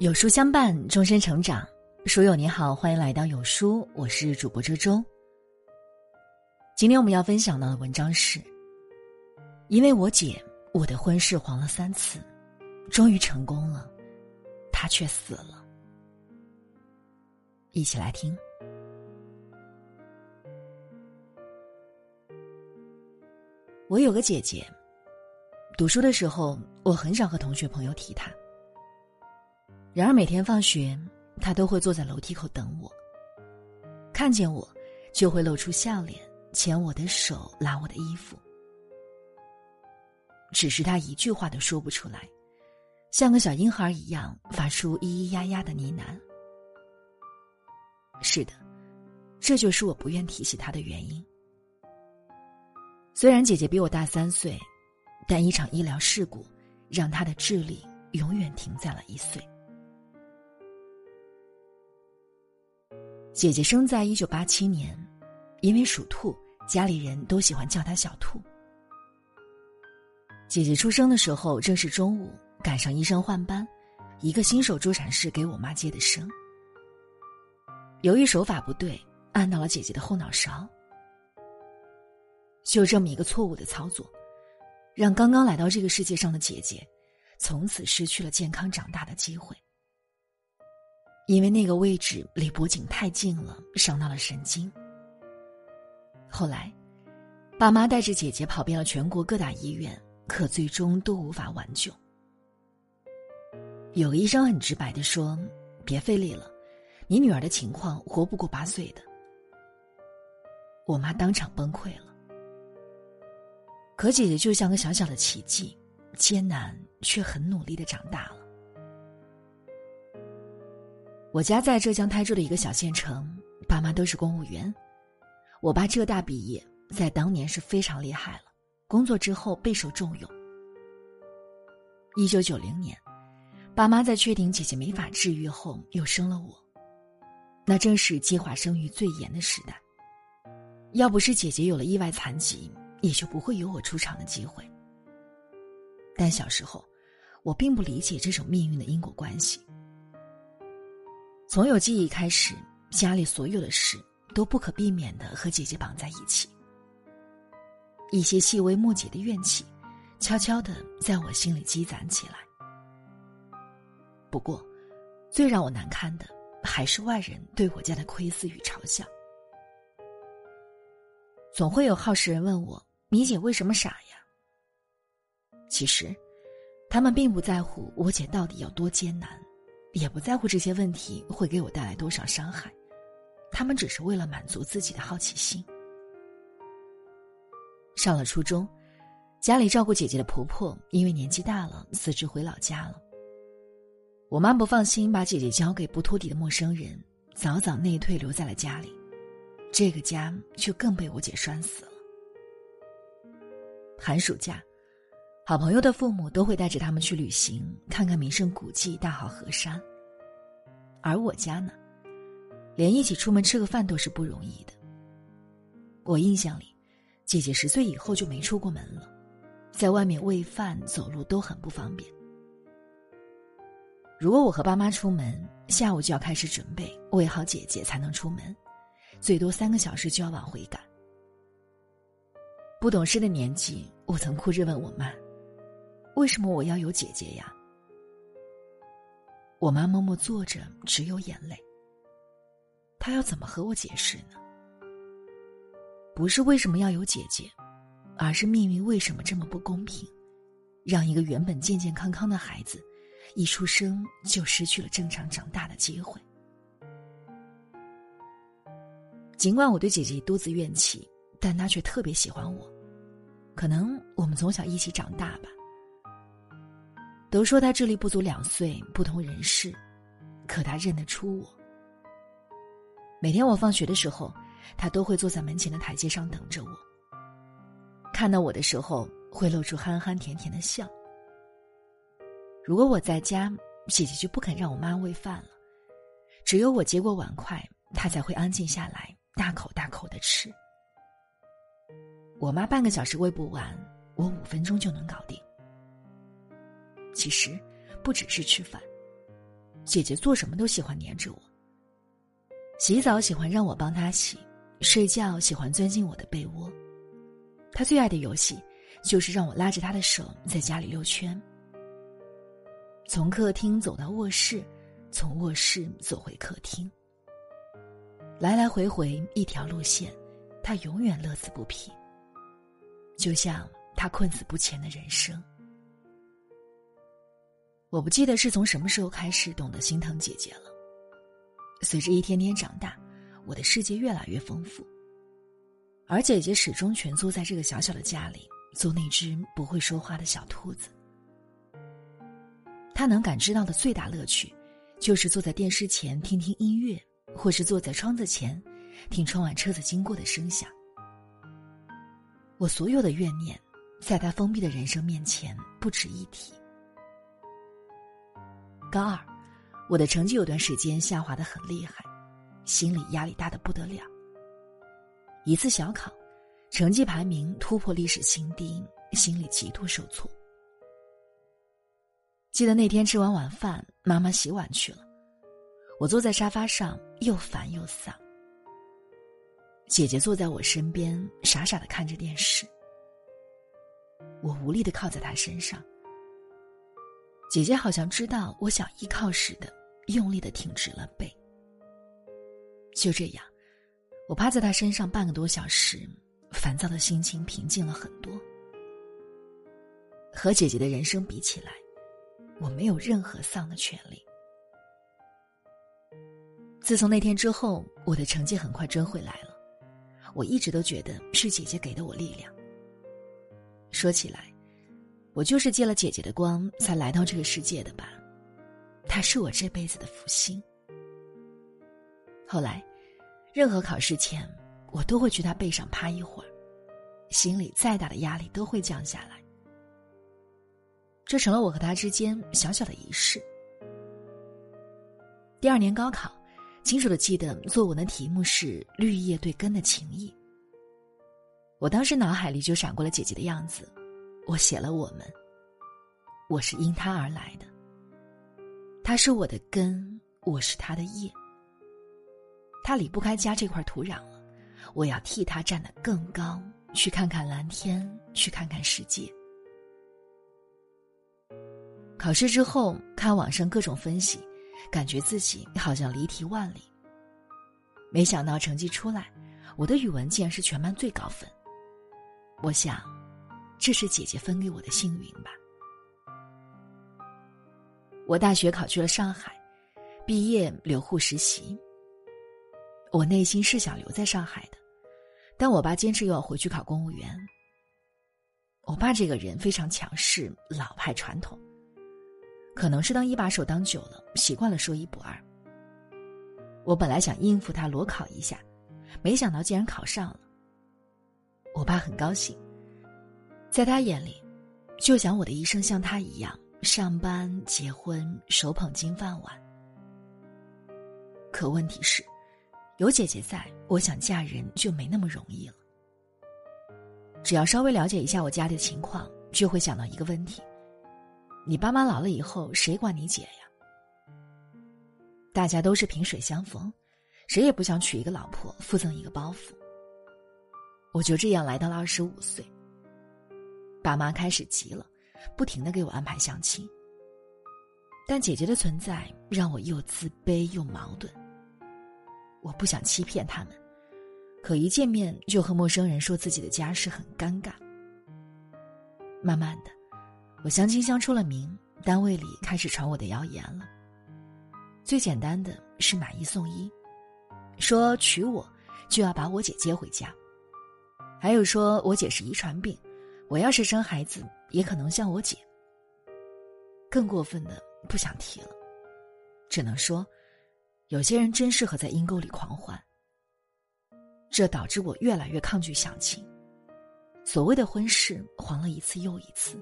有书相伴，终身成长。书友你好，欢迎来到有书，我是主播周周。今天我们要分享到的文章是：因为我姐，我的婚事黄了三次，终于成功了，她却死了。一起来听。我有个姐姐，读书的时候，我很少和同学朋友提她。然而每天放学，他都会坐在楼梯口等我。看见我，就会露出笑脸，牵我的手，拉我的衣服。只是他一句话都说不出来，像个小婴孩一样发出咿咿呀呀的呢喃。是的，这就是我不愿提起他的原因。虽然姐姐比我大三岁，但一场医疗事故让他的智力永远停在了一岁。姐姐生在一九八七年，因为属兔，家里人都喜欢叫她小兔。姐姐出生的时候正是中午，赶上医生换班，一个新手助产士给我妈接的生。由于手法不对，按到了姐姐的后脑勺。就这么一个错误的操作，让刚刚来到这个世界上的姐姐，从此失去了健康长大的机会。因为那个位置离脖颈太近了，伤到了神经。后来，爸妈带着姐姐跑遍了全国各大医院，可最终都无法挽救。有个医生很直白的说：“别费力了，你女儿的情况活不过八岁的。”我妈当场崩溃了。可姐姐就像个小小的奇迹，艰难却很努力的长大了。我家在浙江台州的一个小县城，爸妈都是公务员。我爸浙大毕业，在当年是非常厉害了，工作之后备受重用。一九九零年，爸妈在确定姐姐没法治愈后，又生了我。那正是计划生育最严的时代。要不是姐姐有了意外残疾，也就不会有我出场的机会。但小时候，我并不理解这种命运的因果关系。从有记忆开始，家里所有的事都不可避免的和姐姐绑在一起。一些细微末节的怨气，悄悄的在我心里积攒起来。不过，最让我难堪的还是外人对我家的窥视与嘲笑。总会有好事人问我：“米姐为什么傻呀？”其实，他们并不在乎我姐到底有多艰难。也不在乎这些问题会给我带来多少伤害，他们只是为了满足自己的好奇心。上了初中，家里照顾姐姐的婆婆因为年纪大了辞职回老家了。我妈不放心把姐姐交给不托底的陌生人，早早内退留在了家里，这个家就更被我姐拴死了。寒暑假。好朋友的父母都会带着他们去旅行，看看名胜古迹、大好河山。而我家呢，连一起出门吃个饭都是不容易的。我印象里，姐姐十岁以后就没出过门了，在外面喂饭、走路都很不方便。如果我和爸妈出门，下午就要开始准备，喂好姐姐才能出门，最多三个小时就要往回赶。不懂事的年纪，我曾哭着问我妈。为什么我要有姐姐呀？我妈默默坐着，只有眼泪。她要怎么和我解释呢？不是为什么要有姐姐，而是命运为什么这么不公平，让一个原本健健康康的孩子，一出生就失去了正常长大的机会。尽管我对姐姐一肚子怨气，但她却特别喜欢我，可能我们从小一起长大吧。都说他智力不足两岁，不同人世，可他认得出我。每天我放学的时候，他都会坐在门前的台阶上等着我。看到我的时候，会露出憨憨甜甜的笑。如果我在家，姐姐就不肯让我妈喂饭了，只有我接过碗筷，她才会安静下来，大口大口的吃。我妈半个小时喂不完，我五分钟就能搞定。其实，不只是吃饭，姐姐做什么都喜欢黏着我。洗澡喜欢让我帮她洗，睡觉喜欢钻进我的被窝。她最爱的游戏就是让我拉着她的手在家里溜圈，从客厅走到卧室，从卧室走回客厅，来来回回一条路线，她永远乐此不疲。就像他困死不前的人生。我不记得是从什么时候开始懂得心疼姐姐了。随着一天天长大，我的世界越来越丰富，而姐姐始终蜷缩在这个小小的家里，做那只不会说话的小兔子。她能感知到的最大乐趣，就是坐在电视前听听音乐，或是坐在窗子前，听窗外车子经过的声响。我所有的怨念，在她封闭的人生面前不值一提。高二，我的成绩有段时间下滑的很厉害，心理压力大的不得了。一次小考，成绩排名突破历史新低，心里极度受挫。记得那天吃完晚饭，妈妈洗碗去了，我坐在沙发上又烦又丧。姐姐坐在我身边，傻傻的看着电视，我无力的靠在她身上。姐姐好像知道我想依靠似的，用力的挺直了背。就这样，我趴在她身上半个多小时，烦躁的心情平静了很多。和姐姐的人生比起来，我没有任何丧的权利。自从那天之后，我的成绩很快追回来了。我一直都觉得是姐姐给的我力量。说起来。我就是借了姐姐的光才来到这个世界的吧，她是我这辈子的福星。后来，任何考试前，我都会去她背上趴一会儿，心里再大的压力都会降下来。这成了我和她之间小小的仪式。第二年高考，清楚的记得作文的题目是“绿叶对根的情谊”。我当时脑海里就闪过了姐姐的样子。我写了我们，我是因他而来的。他是我的根，我是他的叶。他离不开家这块土壤了，我要替他站得更高，去看看蓝天，去看看世界。考试之后看网上各种分析，感觉自己好像离题万里。没想到成绩出来，我的语文竟然是全班最高分。我想。这是姐姐分给我的幸运吧。我大学考去了上海，毕业留沪实习。我内心是想留在上海的，但我爸坚持又要回去考公务员。我爸这个人非常强势，老派传统，可能是当一把手当久了，习惯了说一不二。我本来想应付他裸考一下，没想到竟然考上了。我爸很高兴。在他眼里，就想我的一生像他一样上班、结婚、手捧金饭碗。可问题是，有姐姐在，我想嫁人就没那么容易了。只要稍微了解一下我家里的情况，就会想到一个问题：你爸妈老了以后，谁管你姐呀？大家都是萍水相逢，谁也不想娶一个老婆，附赠一个包袱。我就这样来到了二十五岁。爸妈开始急了，不停的给我安排相亲。但姐姐的存在让我又自卑又矛盾。我不想欺骗他们，可一见面就和陌生人说自己的家世很尴尬。慢慢的，我相亲相出了名，单位里开始传我的谣言了。最简单的是买一送一，说娶我就要把我姐接回家，还有说我姐是遗传病。我要是生孩子，也可能像我姐。更过分的不想提了，只能说，有些人真适合在阴沟里狂欢。这导致我越来越抗拒相亲，所谓的婚事黄了一次又一次。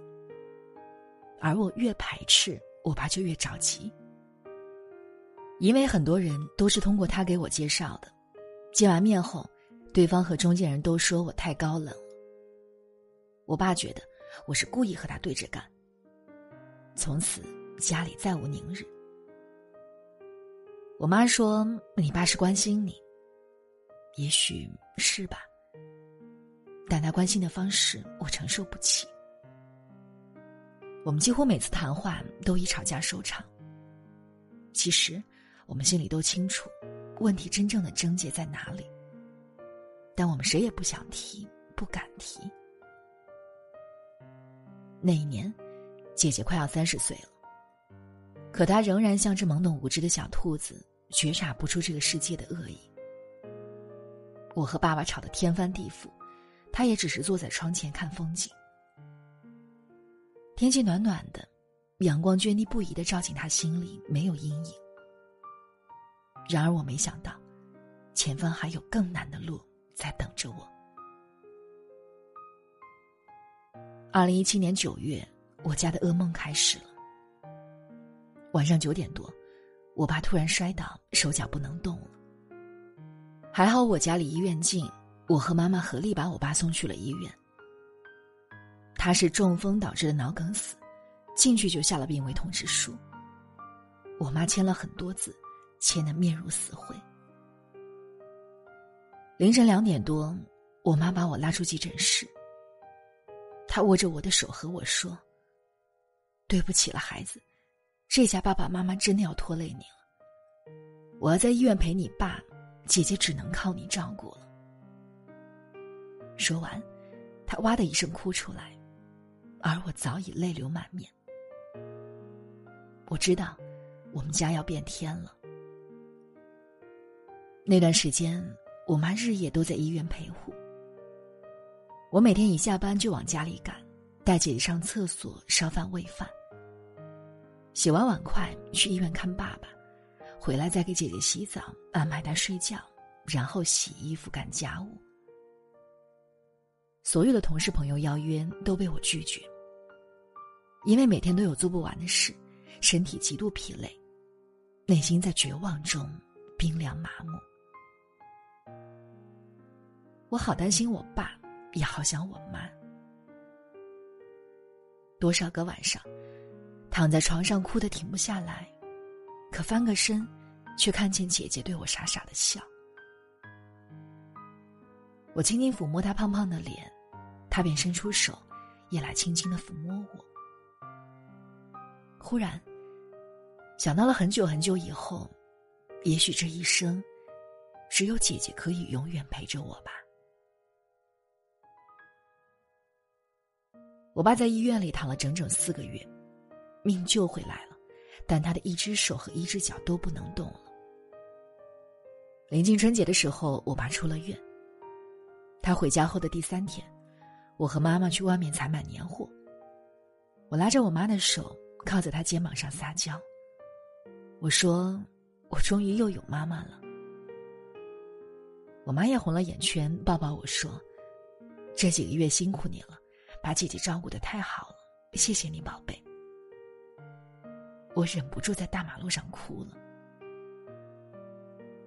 而我越排斥，我爸就越着急，因为很多人都是通过他给我介绍的。见完面后，对方和中间人都说我太高冷。我爸觉得我是故意和他对着干。从此家里再无宁日。我妈说：“你爸是关心你，也许是吧，但他关心的方式我承受不起。”我们几乎每次谈话都以吵架收场。其实，我们心里都清楚，问题真正的症结在哪里，但我们谁也不想提，不敢提。那一年，姐姐快要三十岁了，可她仍然像只懵懂无知的小兔子，觉察不出这个世界的恶意。我和爸爸吵得天翻地覆，他也只是坐在窗前看风景。天气暖暖的，阳光涓滴不移的照进他心里，没有阴影。然而我没想到，前方还有更难的路在等着我。二零一七年九月，我家的噩梦开始了。晚上九点多，我爸突然摔倒，手脚不能动了。还好我家离医院近，我和妈妈合力把我爸送去了医院。他是中风导致的脑梗死，进去就下了病危通知书。我妈签了很多字，签得面如死灰。凌晨两点多，我妈把我拉出急诊室。他握着我的手和我说：“对不起了，孩子，这下爸爸妈妈真的要拖累你了。我要在医院陪你爸，姐姐只能靠你照顾了。”说完，他哇的一声哭出来，而我早已泪流满面。我知道，我们家要变天了。那段时间，我妈日夜都在医院陪护。我每天一下班就往家里赶，带姐姐上厕所、烧饭、喂饭。洗完碗筷去医院看爸爸，回来再给姐姐洗澡、安排她睡觉，然后洗衣服、干家务。所有的同事朋友邀约都被我拒绝，因为每天都有做不完的事，身体极度疲累，内心在绝望中冰凉麻木。我好担心我爸。也好想我妈。多少个晚上，躺在床上哭得停不下来，可翻个身，却看见姐姐对我傻傻的笑。我轻轻抚摸她胖胖的脸，她便伸出手，也来轻轻的抚摸我。忽然，想到了很久很久以后，也许这一生，只有姐姐可以永远陪着我吧。我爸在医院里躺了整整四个月，命救回来了，但他的一只手和一只脚都不能动了。临近春节的时候，我爸出了院。他回家后的第三天，我和妈妈去外面采买年货。我拉着我妈的手，靠在她肩膀上撒娇。我说：“我终于又有妈妈了。”我妈也红了眼圈，抱抱我说：“这几个月辛苦你了。”把姐姐照顾的太好了，谢谢你，宝贝。我忍不住在大马路上哭了，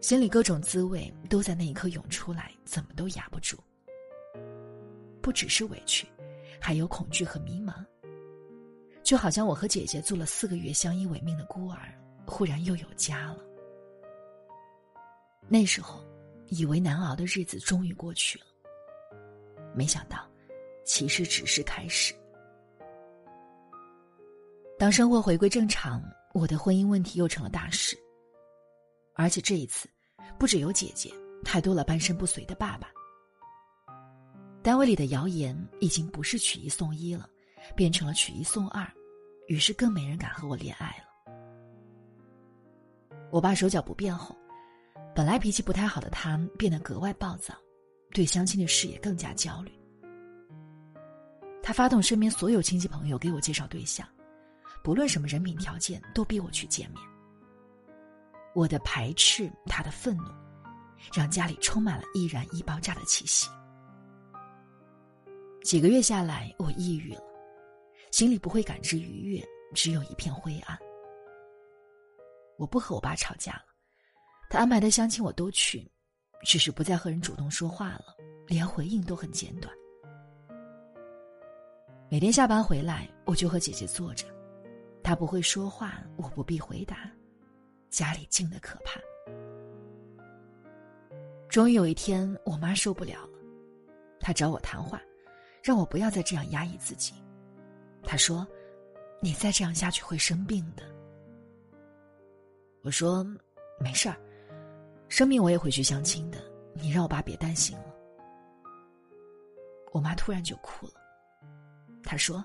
心里各种滋味都在那一刻涌出来，怎么都压不住。不只是委屈，还有恐惧和迷茫，就好像我和姐姐做了四个月相依为命的孤儿，忽然又有家了。那时候，以为难熬的日子终于过去了，没想到。其实只是开始。当生活回归正常，我的婚姻问题又成了大事。而且这一次，不只有姐姐，还多了半身不遂的爸爸。单位里的谣言已经不是娶一送一了，变成了娶一送二，于是更没人敢和我恋爱了。我爸手脚不便后，本来脾气不太好的他变得格外暴躁，对相亲的事也更加焦虑。他发动身边所有亲戚朋友给我介绍对象，不论什么人品条件，都逼我去见面。我的排斥，他的愤怒，让家里充满了易燃易爆炸的气息。几个月下来，我抑郁了，心里不会感知愉悦，只有一片灰暗。我不和我爸吵架了，他安排的相亲我都去，只是不再和人主动说话了，连回应都很简短。每天下班回来，我就和姐姐坐着，她不会说话，我不必回答，家里静得可怕。终于有一天，我妈受不了了，她找我谈话，让我不要再这样压抑自己。她说：“你再这样下去会生病的。”我说：“没事儿，生病我也会去相亲的，你让我爸别担心了。”我妈突然就哭了，他说：“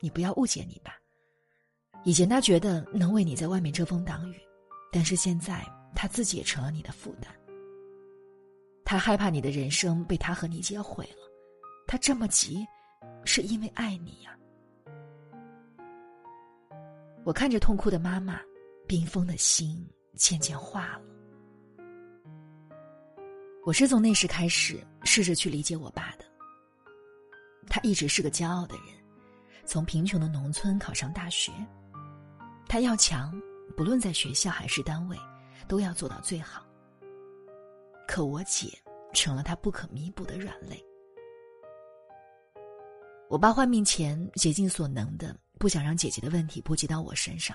你不要误解你爸，以前他觉得能为你在外面遮风挡雨，但是现在他自己也成了你的负担。”他害怕你的人生被他和你姐毁了，他这么急，是因为爱你呀。我看着痛哭的妈妈，冰封的心渐渐化了。我是从那时开始试着去理解我爸。一直是个骄傲的人，从贫穷的农村考上大学，他要强，不论在学校还是单位，都要做到最好。可我姐成了他不可弥补的软肋。我爸患病前竭尽所能的不想让姐姐的问题波及到我身上，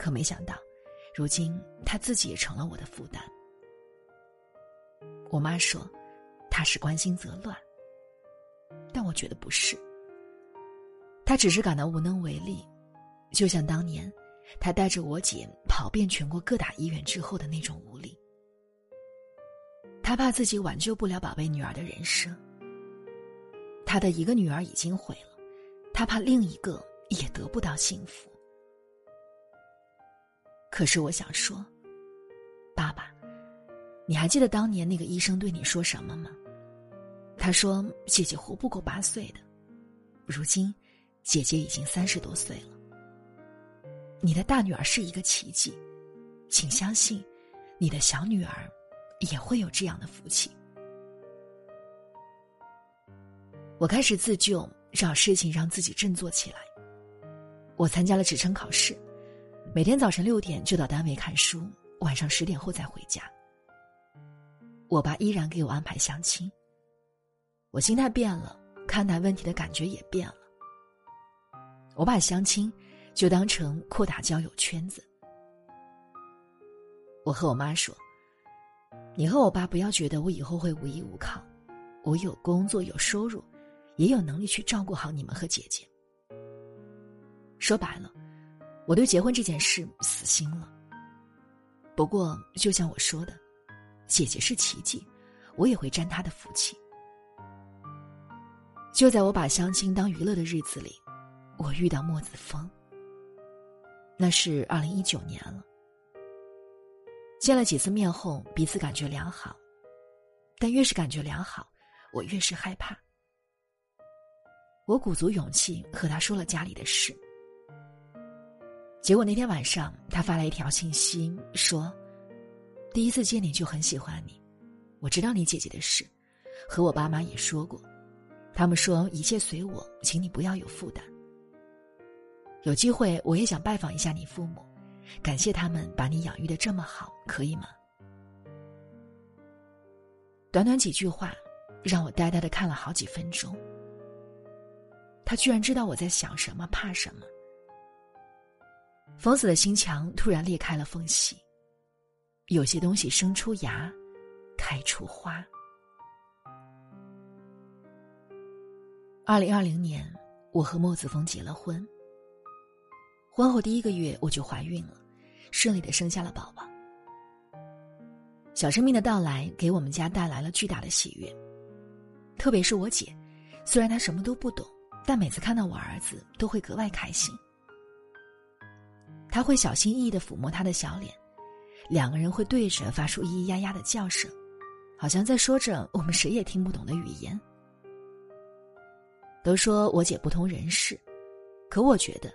可没想到，如今他自己也成了我的负担。我妈说，他是关心则乱，但我觉得不是。他只是感到无能为力，就像当年他带着我姐跑遍全国各大医院之后的那种无力。他怕自己挽救不了宝贝女儿的人生。他的一个女儿已经毁了，他怕另一个也得不到幸福。可是我想说，爸爸，你还记得当年那个医生对你说什么吗？他说姐姐活不过八岁的，如今姐姐已经三十多岁了。你的大女儿是一个奇迹，请相信，你的小女儿。也会有这样的福气。我开始自救，找事情让自己振作起来。我参加了职称考试，每天早晨六点就到单位看书，晚上十点后再回家。我爸依然给我安排相亲。我心态变了，看待问题的感觉也变了。我把相亲就当成扩大交友圈子。我和我妈说。你和我爸不要觉得我以后会无依无靠，我有工作有收入，也有能力去照顾好你们和姐姐。说白了，我对结婚这件事死心了。不过，就像我说的，姐姐是奇迹，我也会沾她的福气。就在我把相亲当娱乐的日子里，我遇到莫子峰。那是二零一九年了。见了几次面后，彼此感觉良好，但越是感觉良好，我越是害怕。我鼓足勇气和他说了家里的事，结果那天晚上他发来一条信息说：“第一次见你就很喜欢你，我知道你姐姐的事，和我爸妈也说过，他们说一切随我，请你不要有负担。有机会我也想拜访一下你父母。”感谢他们把你养育的这么好，可以吗？短短几句话，让我呆呆的看了好几分钟。他居然知道我在想什么，怕什么。冯子的心墙突然裂开了缝隙，有些东西生出芽，开出花。二零二零年，我和莫子峰结了婚。婚后第一个月，我就怀孕了。顺利的生下了宝宝。小生命的到来给我们家带来了巨大的喜悦，特别是我姐，虽然她什么都不懂，但每次看到我儿子都会格外开心。他会小心翼翼的抚摸他的小脸，两个人会对着发出咿咿呀呀的叫声，好像在说着我们谁也听不懂的语言。都说我姐不通人事，可我觉得，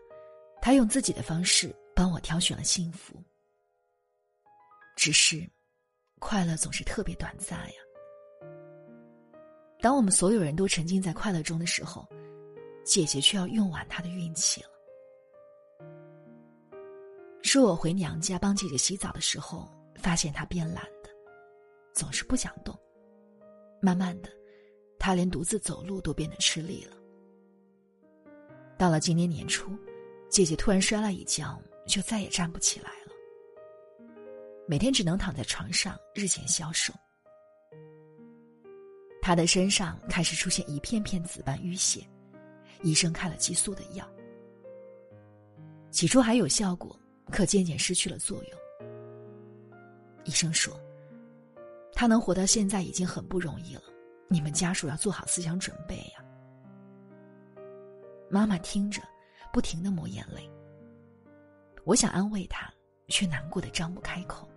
她用自己的方式。帮我挑选了幸福，只是，快乐总是特别短暂呀。当我们所有人都沉浸在快乐中的时候，姐姐却要用完她的运气了。是我回娘家帮姐姐洗澡的时候，发现她变懒的，总是不想动。慢慢的，他连独自走路都变得吃力了。到了今年年初，姐姐突然摔了一跤。就再也站不起来了。每天只能躺在床上日渐消瘦。他的身上开始出现一片片紫斑淤血，医生开了激素的药，起初还有效果，可渐渐失去了作用。医生说，他能活到现在已经很不容易了，你们家属要做好思想准备呀。妈妈听着，不停的抹眼泪。我想安慰她，却难过的张不开口。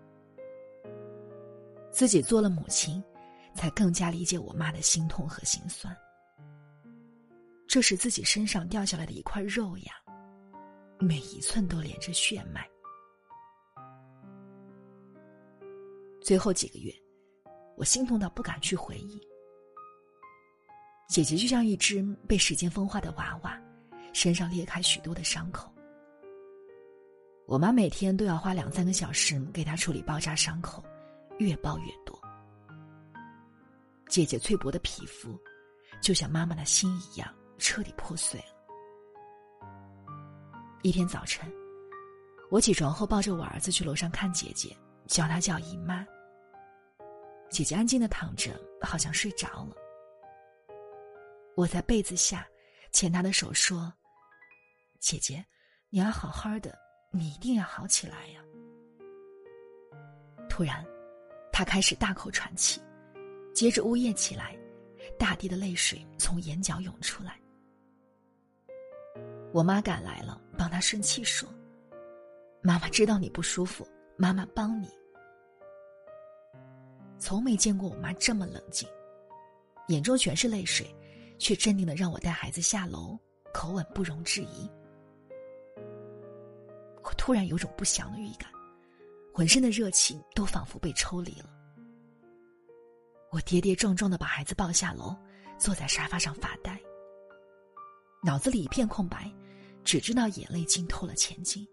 自己做了母亲，才更加理解我妈的心痛和心酸。这是自己身上掉下来的一块肉呀，每一寸都连着血脉。最后几个月，我心痛到不敢去回忆。姐姐就像一只被时间风化的娃娃，身上裂开许多的伤口。我妈每天都要花两三个小时给她处理包扎伤口，越包越多。姐姐脆薄的皮肤，就像妈妈的心一样，彻底破碎了。一天早晨，我起床后抱着我儿子去楼上看姐姐，叫她叫姨妈。姐姐安静的躺着，好像睡着了。我在被子下牵她的手说：“姐姐，你要好好的，你一定要好起来呀。”突然，她开始大口喘气，接着呜咽起来，大滴的泪水从眼角涌出来。我妈赶来了，帮她顺气说：“妈妈知道你不舒服，妈妈帮你。”从没见过我妈这么冷静，眼中全是泪水。却镇定的让我带孩子下楼，口吻不容置疑。我突然有种不祥的预感，浑身的热情都仿佛被抽离了。我跌跌撞撞的把孩子抱下楼，坐在沙发上发呆，脑子里一片空白，只知道眼泪浸透了前襟。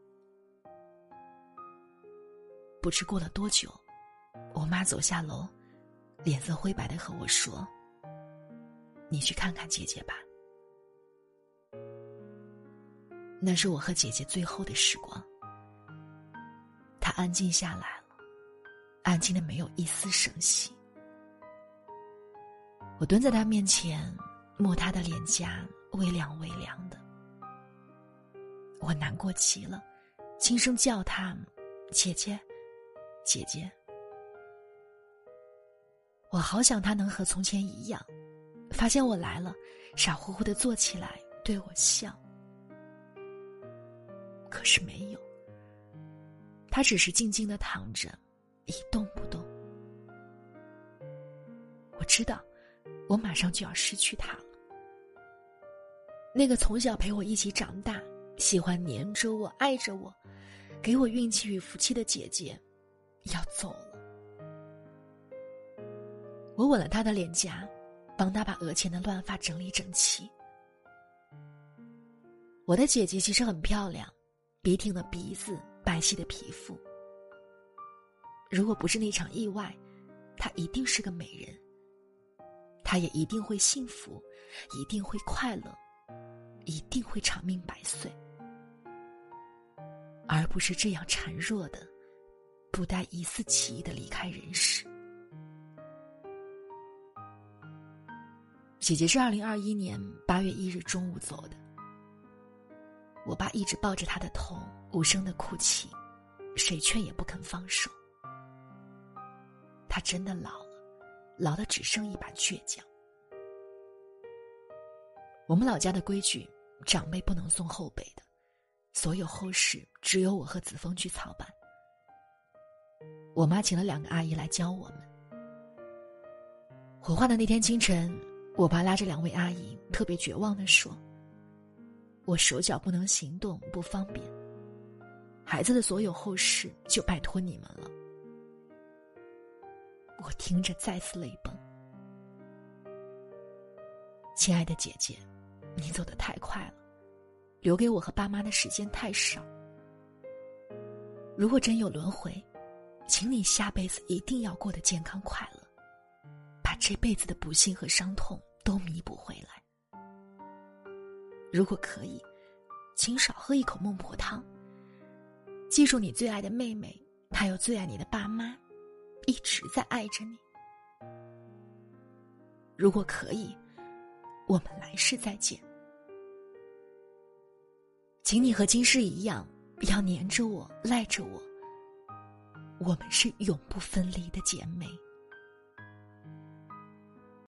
不知过了多久，我妈走下楼，脸色灰白的和我说。你去看看姐姐吧，那是我和姐姐最后的时光。她安静下来了，安静的没有一丝声息。我蹲在她面前，摸她的脸颊，微凉微凉的。我难过极了，轻声叫她：“姐姐，姐姐。”我好想她能和从前一样。发现我来了，傻乎乎的坐起来对我笑。可是没有，他只是静静的躺着，一动不动。我知道，我马上就要失去他了。那个从小陪我一起长大、喜欢黏着我、爱着我、给我运气与福气的姐姐，要走了。我吻了他的脸颊。帮他把额前的乱发整理整齐。我的姐姐其实很漂亮，笔挺的鼻子，白皙的皮肤。如果不是那场意外，她一定是个美人。她也一定会幸福，一定会快乐，一定会长命百岁，而不是这样孱弱的，不带一丝奇异的离开人世。姐姐是二零二一年八月一日中午走的。我爸一直抱着她的头，无声的哭泣，谁劝也不肯放手。他真的老了，老的只剩一把倔强。我们老家的规矩，长辈不能送后辈的，所有后事只有我和子枫去操办。我妈请了两个阿姨来教我们。火化的那天清晨。我爸拉着两位阿姨，特别绝望的说：“我手脚不能行动，不方便。孩子的所有后事就拜托你们了。”我听着再次泪崩。亲爱的姐姐，你走得太快了，留给我和爸妈的时间太少。如果真有轮回，请你下辈子一定要过得健康快乐，把这辈子的不幸和伤痛。都弥补回来。如果可以，请少喝一口孟婆汤。记住你最爱的妹妹，她还有最爱你的爸妈，一直在爱着你。如果可以，我们来世再见。请你和今世一样，不要黏着我，赖着我。我们是永不分离的姐妹。